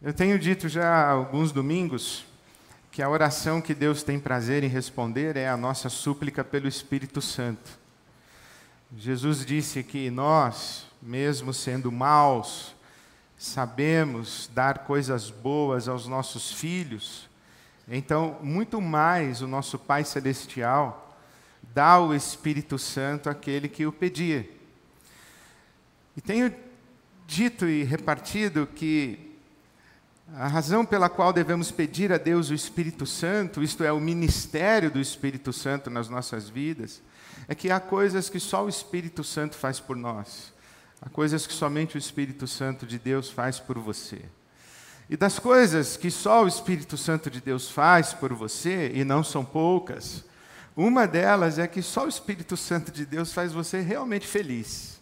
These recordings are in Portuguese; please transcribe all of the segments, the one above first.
Eu tenho dito já há alguns domingos que a oração que Deus tem prazer em responder é a nossa súplica pelo Espírito Santo. Jesus disse que nós, mesmo sendo maus, sabemos dar coisas boas aos nossos filhos. Então, muito mais o nosso Pai Celestial dá o Espírito Santo àquele que o pedir. E tenho dito e repartido que a razão pela qual devemos pedir a Deus o Espírito Santo, isto é, o ministério do Espírito Santo nas nossas vidas, é que há coisas que só o Espírito Santo faz por nós, há coisas que somente o Espírito Santo de Deus faz por você. E das coisas que só o Espírito Santo de Deus faz por você, e não são poucas, uma delas é que só o Espírito Santo de Deus faz você realmente feliz.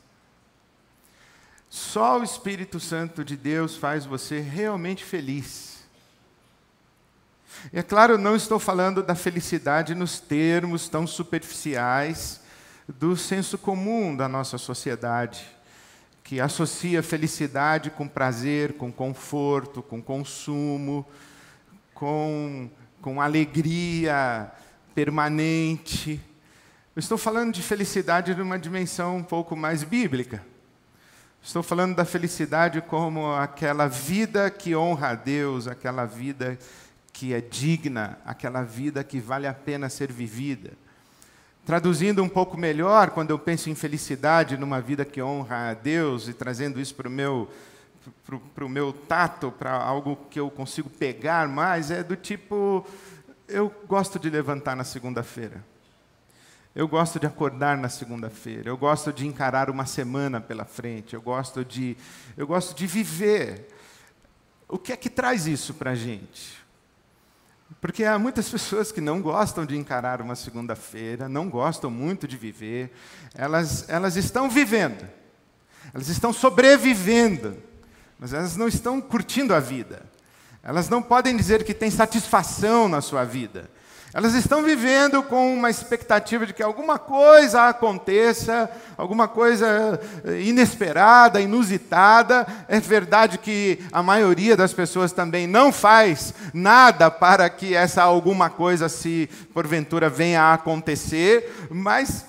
Só o Espírito Santo de Deus faz você realmente feliz. E é claro, não estou falando da felicidade nos termos tão superficiais do senso comum da nossa sociedade, que associa felicidade com prazer, com conforto, com consumo, com, com alegria permanente. Eu estou falando de felicidade numa dimensão um pouco mais bíblica. Estou falando da felicidade como aquela vida que honra a Deus, aquela vida que é digna, aquela vida que vale a pena ser vivida. Traduzindo um pouco melhor, quando eu penso em felicidade numa vida que honra a Deus e trazendo isso para o meu, para o meu tato, para algo que eu consigo pegar mais, é do tipo: eu gosto de levantar na segunda-feira. Eu gosto de acordar na segunda-feira, eu gosto de encarar uma semana pela frente, eu gosto de, eu gosto de viver. O que é que traz isso para a gente? Porque há muitas pessoas que não gostam de encarar uma segunda-feira, não gostam muito de viver, elas, elas estão vivendo, elas estão sobrevivendo, mas elas não estão curtindo a vida. Elas não podem dizer que têm satisfação na sua vida. Elas estão vivendo com uma expectativa de que alguma coisa aconteça, alguma coisa eh, inesperada, inusitada. É verdade que a maioria das pessoas também não faz nada para que essa alguma coisa, se porventura venha a acontecer, mas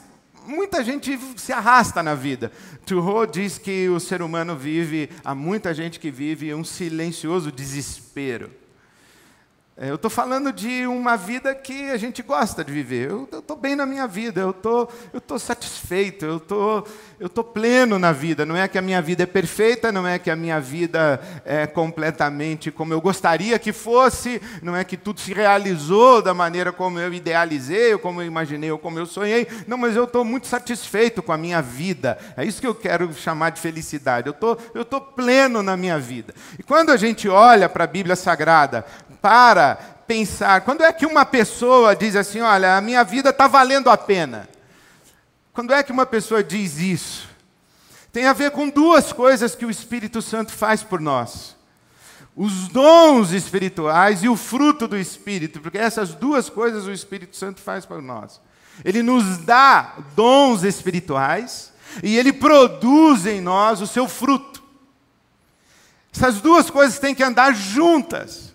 muita gente se arrasta na vida. Turro diz que o ser humano vive, há muita gente que vive um silencioso desespero. É, eu estou falando de uma vida que a gente gosta de viver. Eu estou bem na minha vida, eu tô, estou satisfeito, eu tô, estou pleno na vida. Não é que a minha vida é perfeita, não é que a minha vida é completamente como eu gostaria que fosse, não é que tudo se realizou da maneira como eu idealizei, ou como eu imaginei, ou como eu sonhei. Não, mas eu estou muito satisfeito com a minha vida. É isso que eu quero chamar de felicidade. Eu tô, estou pleno na minha vida. E quando a gente olha para a Bíblia Sagrada, para pensar. Quando é que uma pessoa diz assim: olha, a minha vida está valendo a pena? Quando é que uma pessoa diz isso? Tem a ver com duas coisas que o Espírito Santo faz por nós: os dons espirituais e o fruto do Espírito, porque essas duas coisas o Espírito Santo faz por nós. Ele nos dá dons espirituais e ele produz em nós o seu fruto. Essas duas coisas têm que andar juntas.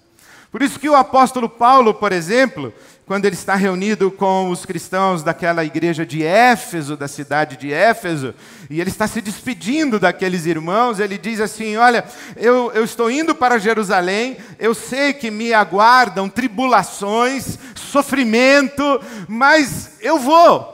Por isso que o apóstolo Paulo, por exemplo, quando ele está reunido com os cristãos daquela igreja de Éfeso, da cidade de Éfeso, e ele está se despedindo daqueles irmãos, ele diz assim: Olha, eu, eu estou indo para Jerusalém, eu sei que me aguardam tribulações, sofrimento, mas eu vou.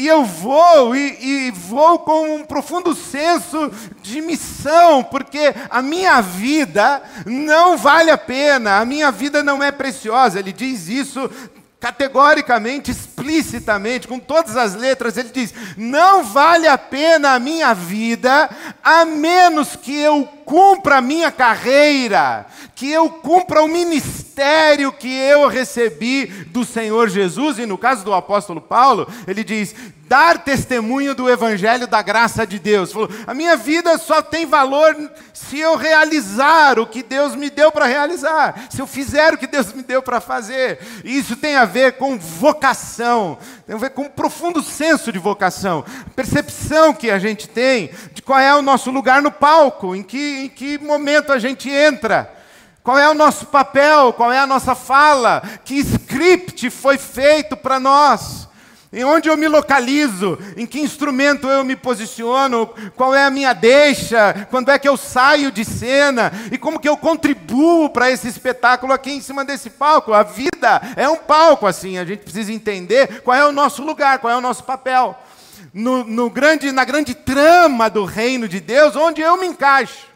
E eu vou, e, e, vou com um profundo senso de missão, porque a minha vida não vale a pena, a minha vida não é preciosa. Ele diz isso categoricamente, explicitamente, com todas as letras, ele diz: não vale a pena a minha vida, a menos que eu cumpra a minha carreira, que eu cumpra o ministério que eu recebi do Senhor Jesus, e no caso do apóstolo Paulo, ele diz: dar testemunho do evangelho da graça de Deus. Falou, a minha vida só tem valor se eu realizar o que Deus me deu para realizar, se eu fizer o que Deus me deu para fazer. E isso tem a ver com vocação, tem a ver com um profundo senso de vocação, percepção que a gente tem de qual é o nosso lugar no palco, em que, em que momento a gente entra. Qual é o nosso papel? Qual é a nossa fala? Que script foi feito para nós? Em onde eu me localizo? Em que instrumento eu me posiciono? Qual é a minha deixa? Quando é que eu saio de cena? E como que eu contribuo para esse espetáculo aqui em cima desse palco? A vida é um palco assim, a gente precisa entender qual é o nosso lugar, qual é o nosso papel. No, no grande, na grande trama do reino de Deus, onde eu me encaixo.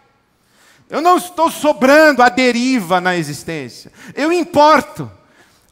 Eu não estou sobrando à deriva na existência. Eu importo.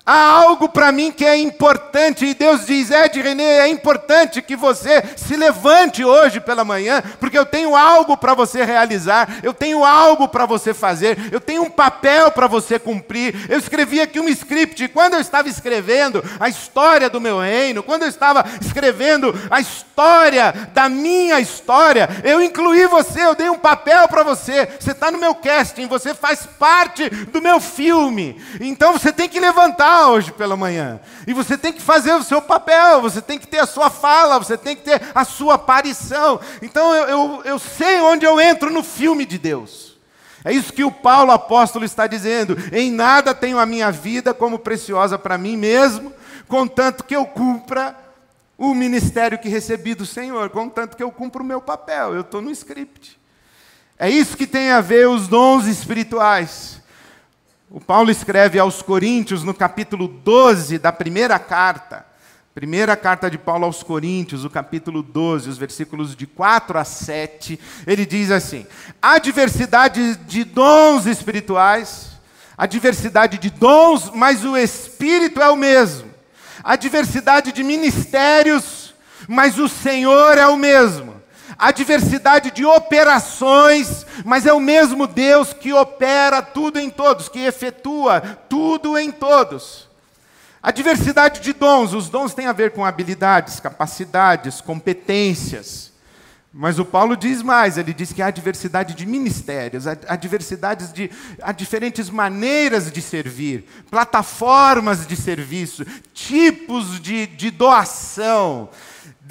Há algo para mim que é importante, e Deus diz: Ed René, é importante que você se levante hoje pela manhã, porque eu tenho algo para você realizar, eu tenho algo para você fazer, eu tenho um papel para você cumprir. Eu escrevi aqui um script, e quando eu estava escrevendo a história do meu reino, quando eu estava escrevendo a história da minha história, eu incluí você, eu dei um papel para você. Você está no meu casting, você faz parte do meu filme, então você tem que levantar hoje pela manhã. E você tem que fazer o seu papel, você tem que ter a sua fala, você tem que ter a sua aparição. Então eu, eu, eu sei onde eu entro no filme de Deus. É isso que o Paulo apóstolo está dizendo. Em nada tenho a minha vida como preciosa para mim mesmo, contanto que eu cumpra o ministério que recebi do Senhor, contanto que eu cumpra o meu papel. Eu estou no script. É isso que tem a ver os dons espirituais. O Paulo escreve aos Coríntios no capítulo 12 da primeira carta. Primeira carta de Paulo aos Coríntios, o capítulo 12, os versículos de 4 a 7, ele diz assim: há diversidade de dons espirituais, há diversidade de dons, mas o Espírito é o mesmo. Há diversidade de ministérios, mas o Senhor é o mesmo a diversidade de operações, mas é o mesmo Deus que opera tudo em todos, que efetua tudo em todos. A diversidade de dons, os dons têm a ver com habilidades, capacidades, competências. Mas o Paulo diz mais, ele diz que há diversidade de ministérios, há, há diversidades de há diferentes maneiras de servir, plataformas de serviço, tipos de, de doação.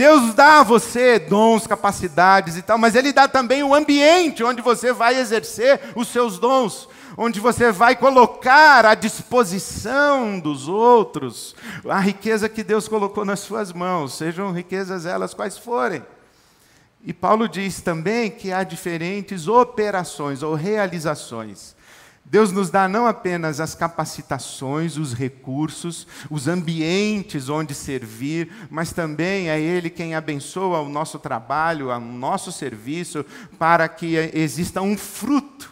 Deus dá a você dons, capacidades e tal, mas Ele dá também o ambiente onde você vai exercer os seus dons, onde você vai colocar à disposição dos outros a riqueza que Deus colocou nas suas mãos, sejam riquezas elas quais forem. E Paulo diz também que há diferentes operações ou realizações. Deus nos dá não apenas as capacitações, os recursos, os ambientes onde servir, mas também é Ele quem abençoa o nosso trabalho, o nosso serviço, para que exista um fruto.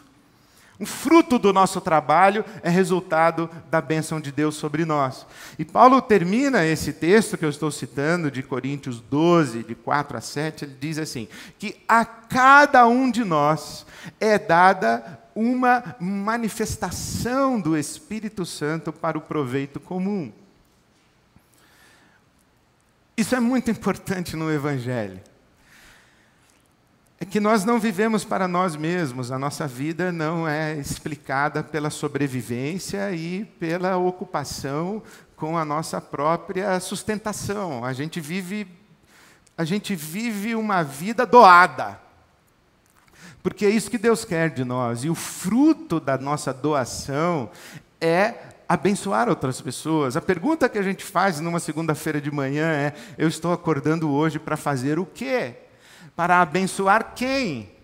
Um fruto do nosso trabalho é resultado da bênção de Deus sobre nós. E Paulo termina esse texto que eu estou citando, de Coríntios 12, de 4 a 7, ele diz assim: que a cada um de nós é dada uma manifestação do Espírito Santo para o proveito comum. Isso é muito importante no Evangelho. É que nós não vivemos para nós mesmos, a nossa vida não é explicada pela sobrevivência e pela ocupação com a nossa própria sustentação. A gente vive a gente vive uma vida doada. Porque é isso que Deus quer de nós. E o fruto da nossa doação é abençoar outras pessoas. A pergunta que a gente faz numa segunda-feira de manhã é: eu estou acordando hoje para fazer o quê? Para abençoar quem?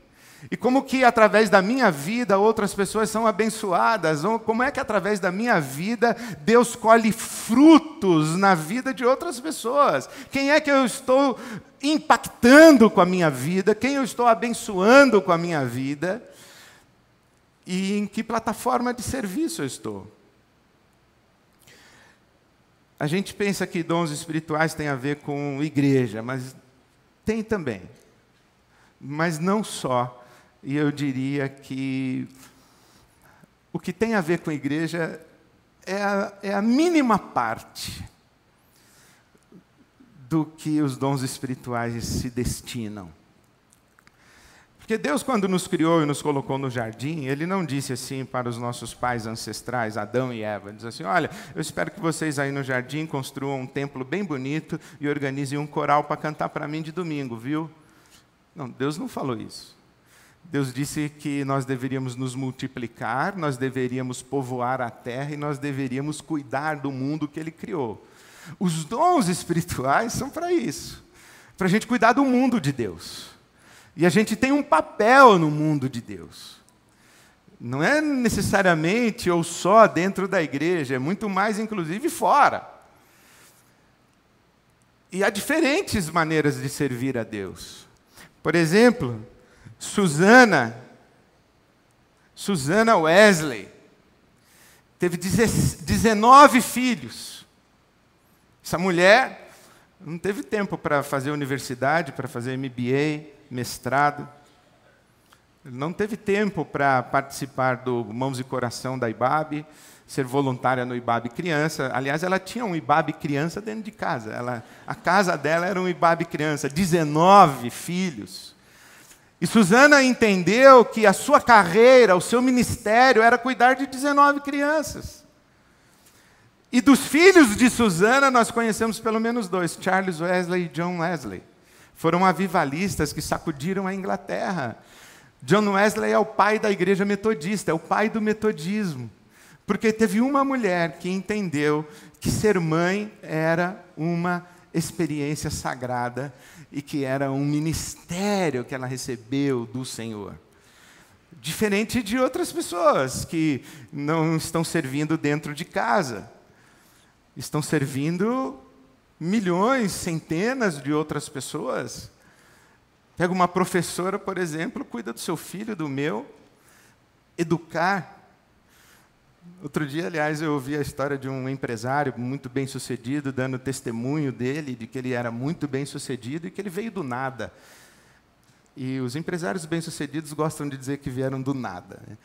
E como que através da minha vida outras pessoas são abençoadas? Como é que através da minha vida Deus colhe frutos na vida de outras pessoas? Quem é que eu estou impactando com a minha vida? Quem eu estou abençoando com a minha vida? E em que plataforma de serviço eu estou? A gente pensa que dons espirituais têm a ver com igreja, mas tem também. Mas não só e eu diria que o que tem a ver com a igreja é a, é a mínima parte do que os dons espirituais se destinam. Porque Deus, quando nos criou e nos colocou no jardim, Ele não disse assim para os nossos pais ancestrais, Adão e Eva: diz assim, olha, eu espero que vocês aí no jardim construam um templo bem bonito e organizem um coral para cantar para mim de domingo, viu? Não, Deus não falou isso. Deus disse que nós deveríamos nos multiplicar, nós deveríamos povoar a terra e nós deveríamos cuidar do mundo que Ele criou. Os dons espirituais são para isso para a gente cuidar do mundo de Deus. E a gente tem um papel no mundo de Deus. Não é necessariamente ou só dentro da igreja, é muito mais, inclusive, fora. E há diferentes maneiras de servir a Deus. Por exemplo, Susana, Susana Wesley, teve 19 filhos. Essa mulher não teve tempo para fazer universidade, para fazer MBA, mestrado. Não teve tempo para participar do Mãos e Coração da IBAB, ser voluntária no IBAB Criança. Aliás, ela tinha um IBAB Criança dentro de casa. Ela, a casa dela era um IBAB Criança, 19 filhos. E Suzana entendeu que a sua carreira, o seu ministério era cuidar de 19 crianças. E dos filhos de Susana, nós conhecemos pelo menos dois, Charles Wesley e John Wesley. Foram avivalistas que sacudiram a Inglaterra. John Wesley é o pai da igreja metodista, é o pai do metodismo. Porque teve uma mulher que entendeu que ser mãe era uma experiência sagrada e que era um ministério que ela recebeu do Senhor. Diferente de outras pessoas que não estão servindo dentro de casa estão servindo milhões, centenas de outras pessoas. Pega uma professora, por exemplo, cuida do seu filho, do meu, educar. Outro dia, aliás, eu ouvi a história de um empresário muito bem sucedido, dando testemunho dele, de que ele era muito bem sucedido e que ele veio do nada. E os empresários bem-sucedidos gostam de dizer que vieram do nada. Né?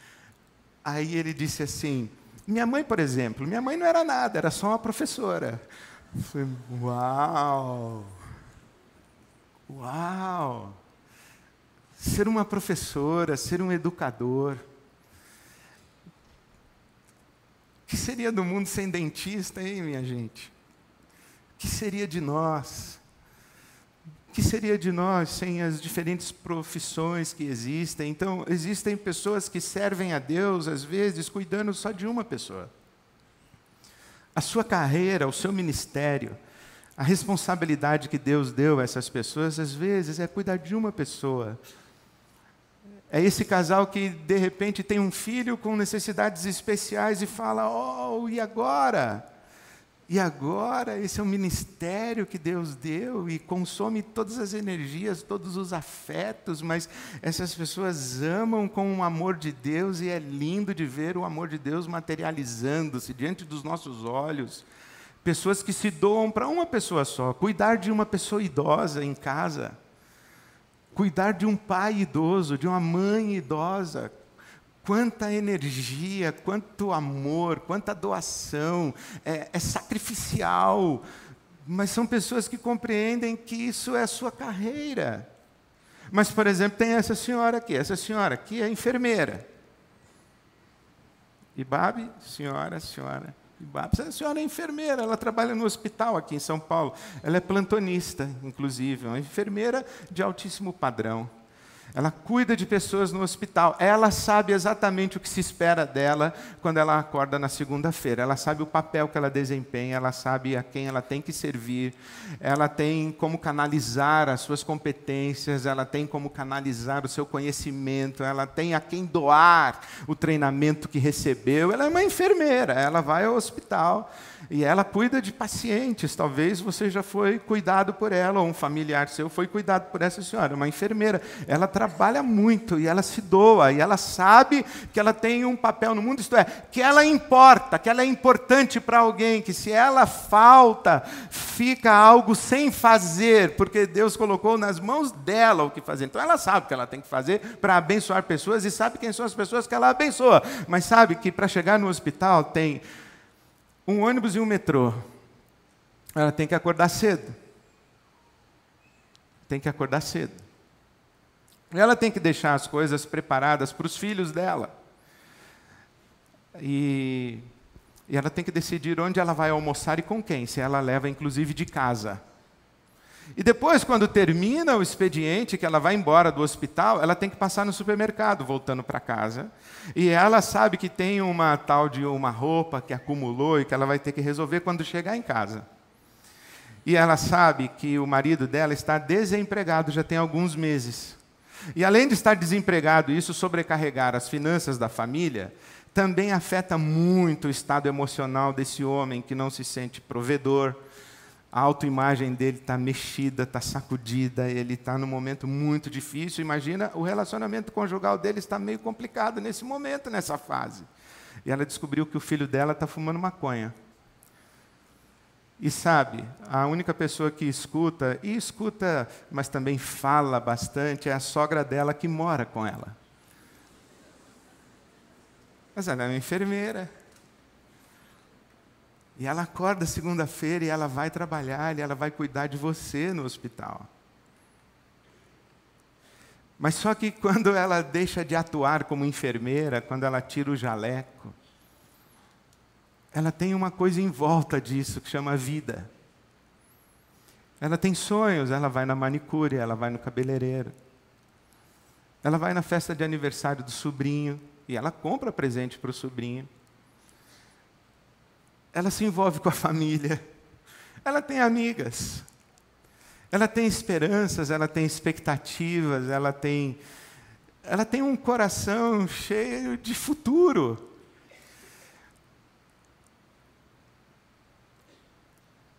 Aí ele disse assim: minha mãe, por exemplo, minha mãe não era nada, era só uma professora. Eu falei, uau! Uau! Ser uma professora, ser um educador. O que seria do mundo sem dentista, hein, minha gente? O que seria de nós? O que seria de nós sem as diferentes profissões que existem? Então, existem pessoas que servem a Deus, às vezes, cuidando só de uma pessoa. A sua carreira, o seu ministério, a responsabilidade que Deus deu a essas pessoas, às vezes, é cuidar de uma pessoa. É esse casal que, de repente, tem um filho com necessidades especiais e fala: Oh, e agora? E agora, esse é um ministério que Deus deu e consome todas as energias, todos os afetos, mas essas pessoas amam com o amor de Deus e é lindo de ver o amor de Deus materializando-se diante dos nossos olhos. Pessoas que se doam para uma pessoa só, cuidar de uma pessoa idosa em casa, cuidar de um pai idoso, de uma mãe idosa, quanta energia, quanto amor, quanta doação, é, é, sacrificial. Mas são pessoas que compreendem que isso é a sua carreira. Mas, por exemplo, tem essa senhora aqui, essa senhora aqui é enfermeira. Ibabe, senhora, senhora. Ibabe, essa senhora é enfermeira, ela trabalha no hospital aqui em São Paulo. Ela é plantonista, inclusive, uma enfermeira de altíssimo padrão. Ela cuida de pessoas no hospital. Ela sabe exatamente o que se espera dela quando ela acorda na segunda-feira. Ela sabe o papel que ela desempenha, ela sabe a quem ela tem que servir, ela tem como canalizar as suas competências, ela tem como canalizar o seu conhecimento, ela tem a quem doar o treinamento que recebeu. Ela é uma enfermeira, ela vai ao hospital e ela cuida de pacientes. Talvez você já foi cuidado por ela, ou um familiar seu foi cuidado por essa senhora, uma enfermeira. Ela trabalha muito e ela se doa, e ela sabe que ela tem um papel no mundo, isto é, que ela importa, que ela é importante para alguém, que se ela falta, fica algo sem fazer, porque Deus colocou nas mãos dela o que fazer. Então ela sabe o que ela tem que fazer para abençoar pessoas e sabe quem são as pessoas que ela abençoa, mas sabe que para chegar no hospital tem um ônibus e um metrô. Ela tem que acordar cedo. Tem que acordar cedo. Ela tem que deixar as coisas preparadas para os filhos dela. E, e ela tem que decidir onde ela vai almoçar e com quem, se ela leva inclusive de casa. E depois, quando termina o expediente, que ela vai embora do hospital, ela tem que passar no supermercado, voltando para casa. E ela sabe que tem uma tal de uma roupa que acumulou e que ela vai ter que resolver quando chegar em casa. E ela sabe que o marido dela está desempregado já tem alguns meses. E além de estar desempregado, isso sobrecarregar as finanças da família, também afeta muito o estado emocional desse homem que não se sente provedor, a autoimagem dele está mexida, está sacudida, ele está num momento muito difícil. Imagina, o relacionamento conjugal dele está meio complicado nesse momento, nessa fase. E ela descobriu que o filho dela está fumando maconha. E sabe, a única pessoa que escuta, e escuta, mas também fala bastante, é a sogra dela que mora com ela. Mas ela é uma enfermeira. E ela acorda segunda-feira e ela vai trabalhar e ela vai cuidar de você no hospital. Mas só que quando ela deixa de atuar como enfermeira, quando ela tira o jaleco, ela tem uma coisa em volta disso que chama vida. Ela tem sonhos, ela vai na manicure, ela vai no cabeleireiro. Ela vai na festa de aniversário do sobrinho e ela compra presente para o sobrinho ela se envolve com a família, ela tem amigas, ela tem esperanças, ela tem expectativas, ela tem, ela tem um coração cheio de futuro.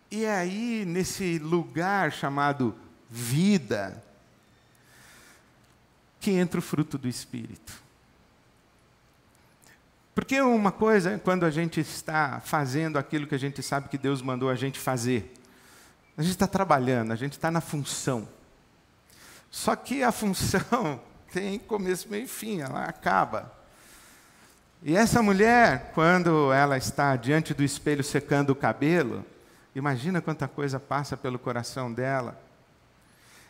E é aí, nesse lugar chamado vida, que entra o fruto do Espírito. Porque uma coisa é quando a gente está fazendo aquilo que a gente sabe que Deus mandou a gente fazer. A gente está trabalhando, a gente está na função. Só que a função tem começo, meio e fim, ela acaba. E essa mulher, quando ela está diante do espelho secando o cabelo, imagina quanta coisa passa pelo coração dela.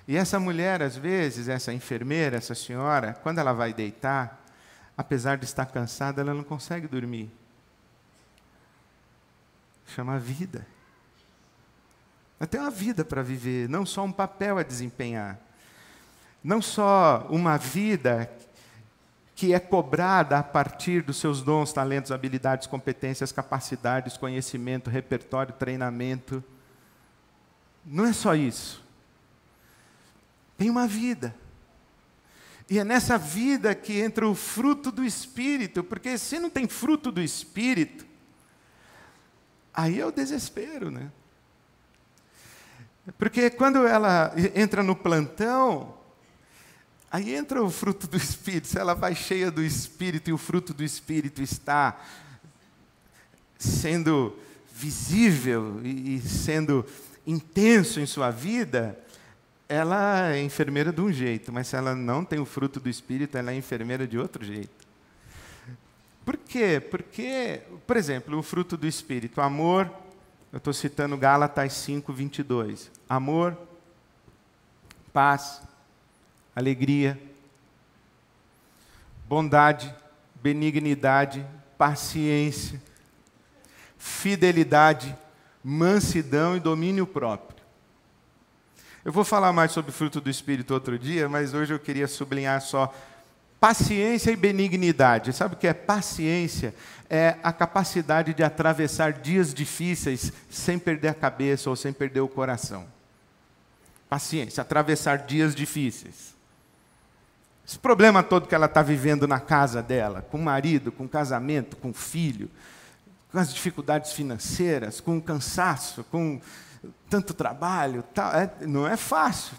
E essa mulher, às vezes, essa enfermeira, essa senhora, quando ela vai deitar, apesar de estar cansada, ela não consegue dormir. Chama vida. Ela tem uma vida para viver, não só um papel a desempenhar. Não só uma vida que é cobrada a partir dos seus dons, talentos, habilidades, competências, capacidades, conhecimento, repertório, treinamento. Não é só isso. Tem uma vida. E é nessa vida que entra o fruto do Espírito, porque se não tem fruto do Espírito, aí é o desespero, né? Porque quando ela entra no plantão, aí entra o fruto do Espírito, se ela vai cheia do Espírito e o fruto do Espírito está sendo visível e sendo intenso em sua vida, ela é enfermeira de um jeito, mas se ela não tem o fruto do Espírito, ela é enfermeira de outro jeito. Por quê? Porque, por exemplo, o fruto do Espírito, amor, eu estou citando Gálatas 5, 22. Amor, paz, alegria, bondade, benignidade, paciência, fidelidade, mansidão e domínio próprio. Eu vou falar mais sobre fruto do Espírito outro dia, mas hoje eu queria sublinhar só paciência e benignidade. Sabe o que é paciência? É a capacidade de atravessar dias difíceis sem perder a cabeça ou sem perder o coração. Paciência, atravessar dias difíceis. Esse problema todo que ela está vivendo na casa dela, com o marido, com o casamento, com o filho, com as dificuldades financeiras, com o cansaço, com tanto trabalho, tal, é, não é fácil.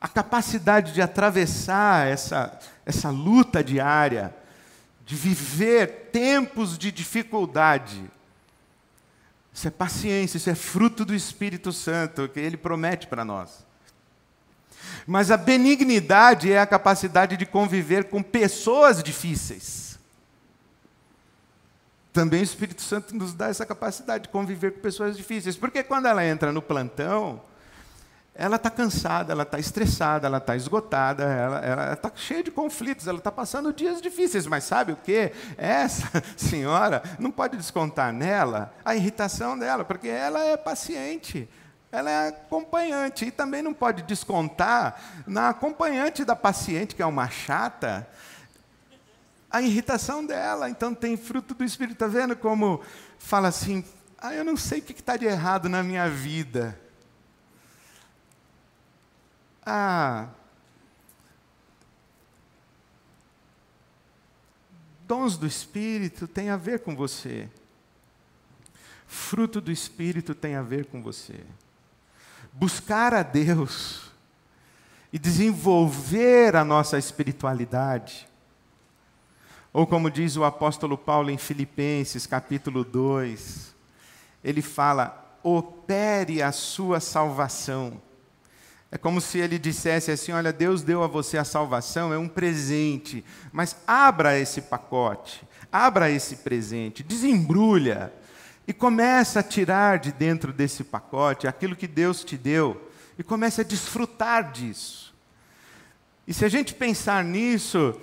A capacidade de atravessar essa, essa luta diária, de viver tempos de dificuldade, isso é paciência, isso é fruto do Espírito Santo que Ele promete para nós. Mas a benignidade é a capacidade de conviver com pessoas difíceis. Também o Espírito Santo nos dá essa capacidade de conviver com pessoas difíceis. Porque quando ela entra no plantão, ela está cansada, ela está estressada, ela está esgotada, ela está cheia de conflitos, ela está passando dias difíceis. Mas sabe o que? Essa senhora não pode descontar nela a irritação dela, porque ela é paciente. Ela é acompanhante e também não pode descontar na acompanhante da paciente, que é uma chata, a irritação dela. Então tem fruto do Espírito. Está vendo como fala assim: ah, eu não sei o que está de errado na minha vida. Ah, dons do Espírito tem a ver com você. Fruto do Espírito tem a ver com você. Buscar a Deus e desenvolver a nossa espiritualidade. Ou como diz o apóstolo Paulo em Filipenses, capítulo 2, ele fala: opere a sua salvação. É como se ele dissesse assim: olha, Deus deu a você a salvação, é um presente, mas abra esse pacote, abra esse presente, desembrulha e começa a tirar de dentro desse pacote aquilo que Deus te deu e comece a desfrutar disso. E se a gente pensar nisso,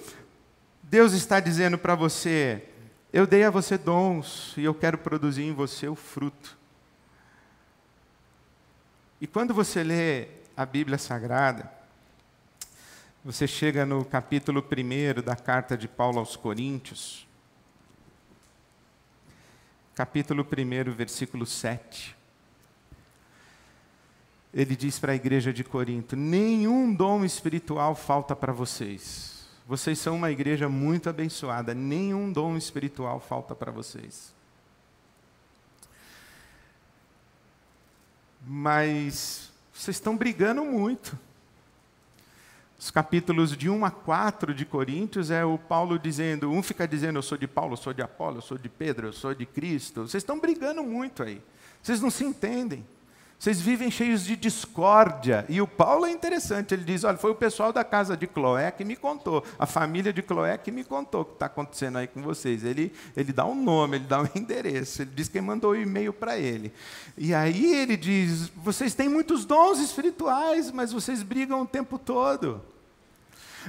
Deus está dizendo para você: eu dei a você dons e eu quero produzir em você o fruto. E quando você lê a Bíblia Sagrada, você chega no capítulo 1 da carta de Paulo aos Coríntios, capítulo 1, versículo 7. Ele diz para a igreja de Corinto: Nenhum dom espiritual falta para vocês vocês são uma igreja muito abençoada, nenhum dom espiritual falta para vocês. Mas vocês estão brigando muito. Os capítulos de 1 a 4 de Coríntios é o Paulo dizendo, um fica dizendo eu sou de Paulo, eu sou de Apolo, eu sou de Pedro, eu sou de Cristo. Vocês estão brigando muito aí. Vocês não se entendem. Vocês vivem cheios de discórdia. E o Paulo é interessante, ele diz: olha, foi o pessoal da casa de Cloé que me contou, a família de Cloé que me contou o que está acontecendo aí com vocês. Ele, ele dá um nome, ele dá um endereço, ele diz quem mandou o e-mail para ele. E aí ele diz: vocês têm muitos dons espirituais, mas vocês brigam o tempo todo.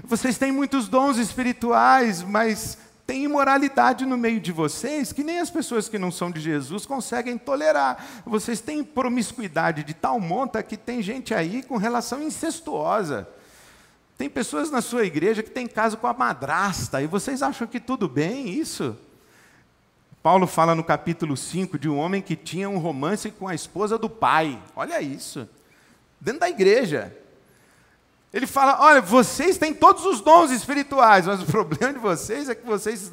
Vocês têm muitos dons espirituais, mas tem imoralidade no meio de vocês que nem as pessoas que não são de Jesus conseguem tolerar. Vocês têm promiscuidade de tal monta que tem gente aí com relação incestuosa. Tem pessoas na sua igreja que têm caso com a madrasta, e vocês acham que tudo bem isso? Paulo fala no capítulo 5 de um homem que tinha um romance com a esposa do pai. Olha isso. Dentro da igreja. Ele fala: olha, vocês têm todos os dons espirituais, mas o problema de vocês é que vocês,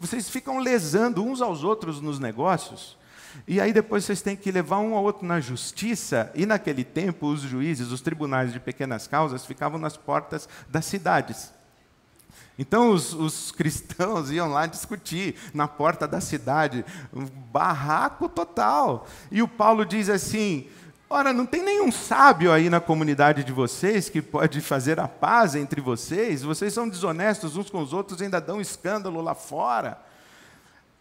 vocês ficam lesando uns aos outros nos negócios. E aí depois vocês têm que levar um ao outro na justiça. E naquele tempo, os juízes, os tribunais de pequenas causas ficavam nas portas das cidades. Então os, os, cristãos iam lá discutir na porta da cidade, um barraco total. E o Paulo diz assim: Ora, não tem nenhum sábio aí na comunidade de vocês que pode fazer a paz entre vocês? Vocês são desonestos uns com os outros, ainda dão escândalo lá fora.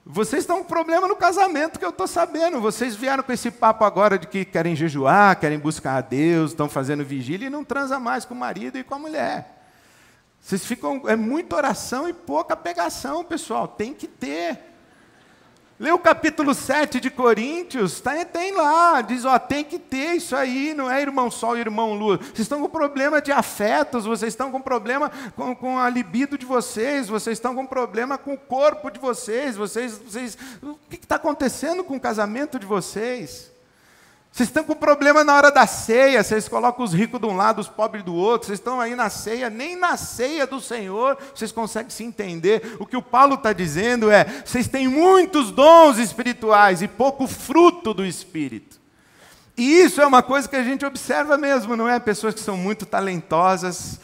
Vocês estão com problema no casamento que eu estou sabendo. Vocês vieram com esse papo agora de que querem jejuar, querem buscar a Deus, estão fazendo vigília e não transa mais com o marido e com a mulher. Vocês ficam. É muita oração e pouca pegação, pessoal. Tem que ter. Lê o capítulo 7 de Coríntios, tá, tem lá, diz, ó, tem que ter isso aí, não é irmão sol e irmão lua. Vocês estão com problema de afetos, vocês estão com problema com, com a libido de vocês, vocês estão com problema com o corpo de vocês, vocês, vocês o que está acontecendo com o casamento de vocês? Vocês estão com problema na hora da ceia, vocês colocam os ricos de um lado, os pobres do outro, vocês estão aí na ceia, nem na ceia do Senhor vocês conseguem se entender. O que o Paulo está dizendo é: vocês têm muitos dons espirituais e pouco fruto do Espírito. E isso é uma coisa que a gente observa mesmo, não é? Pessoas que são muito talentosas,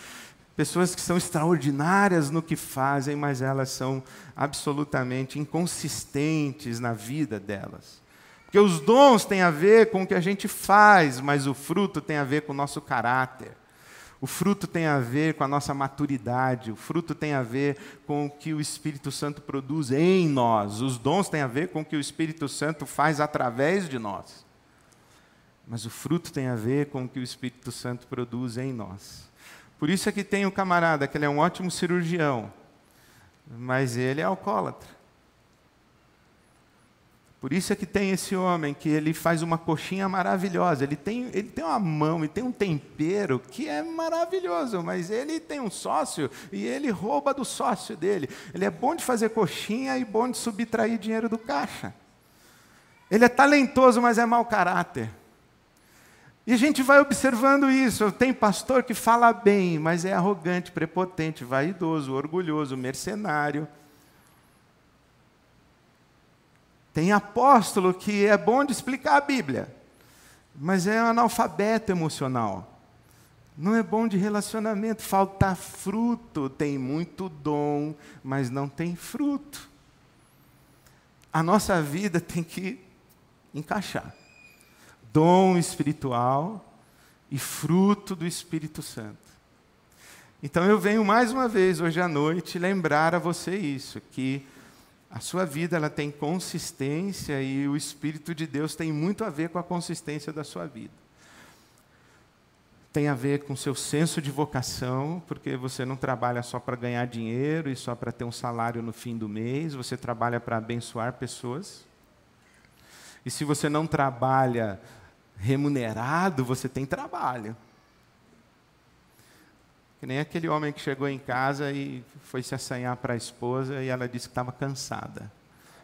pessoas que são extraordinárias no que fazem, mas elas são absolutamente inconsistentes na vida delas. Porque os dons têm a ver com o que a gente faz, mas o fruto tem a ver com o nosso caráter. O fruto tem a ver com a nossa maturidade, o fruto tem a ver com o que o Espírito Santo produz em nós, os dons têm a ver com o que o Espírito Santo faz através de nós. Mas o fruto tem a ver com o que o Espírito Santo produz em nós. Por isso é que tem o camarada que ele é um ótimo cirurgião, mas ele é alcoólatra. Por isso é que tem esse homem que ele faz uma coxinha maravilhosa. Ele tem, ele tem uma mão e tem um tempero que é maravilhoso, mas ele tem um sócio e ele rouba do sócio dele. Ele é bom de fazer coxinha e bom de subtrair dinheiro do caixa. Ele é talentoso, mas é mau caráter. E a gente vai observando isso. Tem pastor que fala bem, mas é arrogante, prepotente, vaidoso, orgulhoso, mercenário. Tem apóstolo que é bom de explicar a Bíblia, mas é analfabeto emocional. Não é bom de relacionamento, falta fruto. Tem muito dom, mas não tem fruto. A nossa vida tem que encaixar dom espiritual e fruto do Espírito Santo. Então eu venho mais uma vez hoje à noite lembrar a você isso, que a sua vida ela tem consistência e o Espírito de Deus tem muito a ver com a consistência da sua vida. Tem a ver com seu senso de vocação, porque você não trabalha só para ganhar dinheiro e só para ter um salário no fim do mês, você trabalha para abençoar pessoas. E se você não trabalha remunerado, você tem trabalho. Que nem aquele homem que chegou em casa e foi se assanhar para a esposa e ela disse que estava cansada.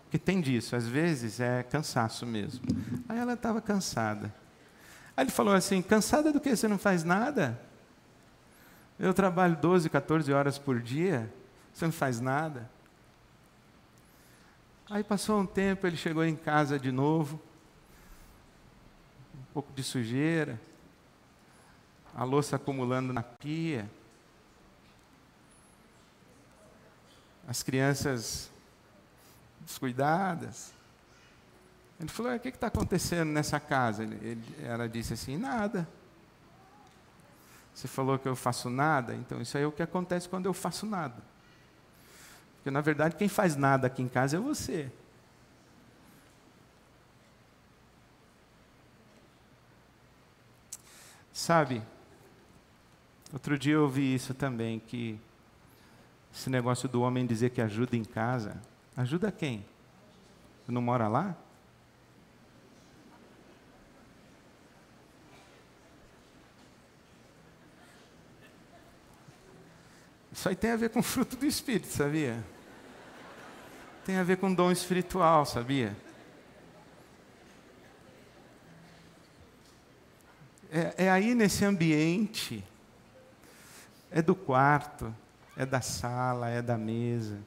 Porque tem disso, às vezes é cansaço mesmo. Aí ela estava cansada. Aí ele falou assim: cansada do que? Você não faz nada? Eu trabalho 12, 14 horas por dia, você não faz nada. Aí passou um tempo, ele chegou em casa de novo, um pouco de sujeira, a louça acumulando na pia. As crianças descuidadas. Ele falou: o que está acontecendo nessa casa? Ele, ele, ela disse assim: nada. Você falou que eu faço nada, então isso aí é o que acontece quando eu faço nada. Porque na verdade quem faz nada aqui em casa é você. Sabe, outro dia eu ouvi isso também, que esse negócio do homem dizer que ajuda em casa. Ajuda quem? Não mora lá? Isso aí tem a ver com fruto do Espírito, sabia? Tem a ver com dom espiritual, sabia? É, é aí nesse ambiente, é do quarto, é da sala, é da mesa.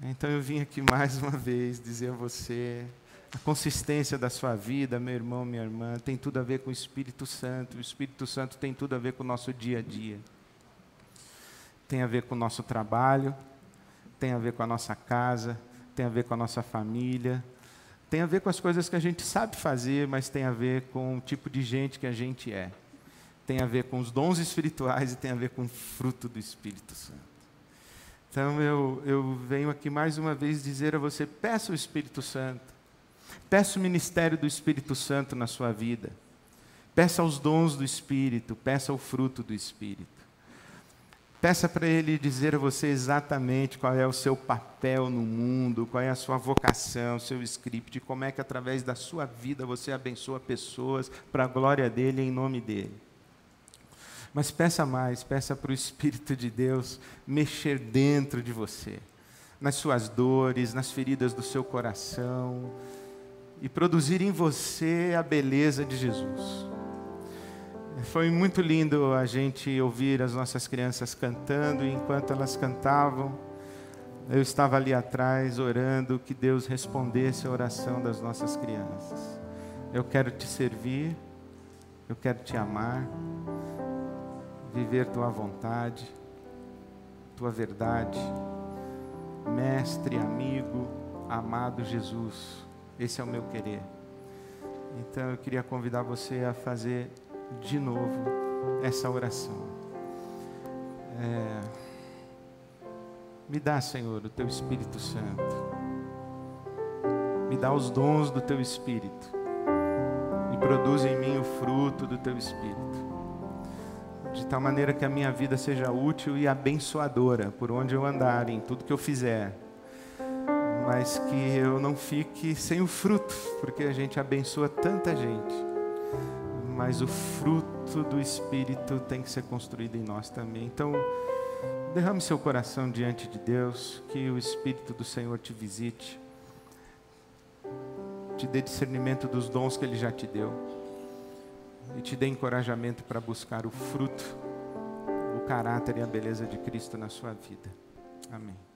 Então eu vim aqui mais uma vez dizer a você, a consistência da sua vida, meu irmão, minha irmã, tem tudo a ver com o Espírito Santo. O Espírito Santo tem tudo a ver com o nosso dia a dia. Tem a ver com o nosso trabalho, tem a ver com a nossa casa, tem a ver com a nossa família, tem a ver com as coisas que a gente sabe fazer, mas tem a ver com o tipo de gente que a gente é tem a ver com os dons espirituais e tem a ver com o fruto do Espírito Santo. Então eu, eu venho aqui mais uma vez dizer a você: peça o Espírito Santo, peça o ministério do Espírito Santo na sua vida, peça os dons do Espírito, peça o fruto do Espírito. Peça para Ele dizer a você exatamente qual é o seu papel no mundo, qual é a sua vocação, o seu script, como é que através da sua vida você abençoa pessoas para a glória dele, em nome dele. Mas peça mais, peça para o Espírito de Deus mexer dentro de você, nas suas dores, nas feridas do seu coração, e produzir em você a beleza de Jesus. Foi muito lindo a gente ouvir as nossas crianças cantando, e enquanto elas cantavam, eu estava ali atrás orando que Deus respondesse a oração das nossas crianças. Eu quero te servir, eu quero te amar viver tua vontade, tua verdade. Mestre, amigo, amado Jesus, esse é o meu querer. Então eu queria convidar você a fazer de novo essa oração. É, me dá, Senhor, o teu Espírito Santo. Me dá os dons do teu Espírito. E produz em mim o fruto do teu Espírito de tal maneira que a minha vida seja útil e abençoadora por onde eu andar, em tudo que eu fizer. mas que eu não fique sem o fruto, porque a gente abençoa tanta gente. Mas o fruto do Espírito tem que ser construído em nós também. Então, derrame seu coração diante de Deus, que o Espírito do Senhor te visite, te dê discernimento dos dons que Ele já te deu, e te dê encorajamento para buscar o fruto, o caráter e a beleza de Cristo na sua vida. Amém.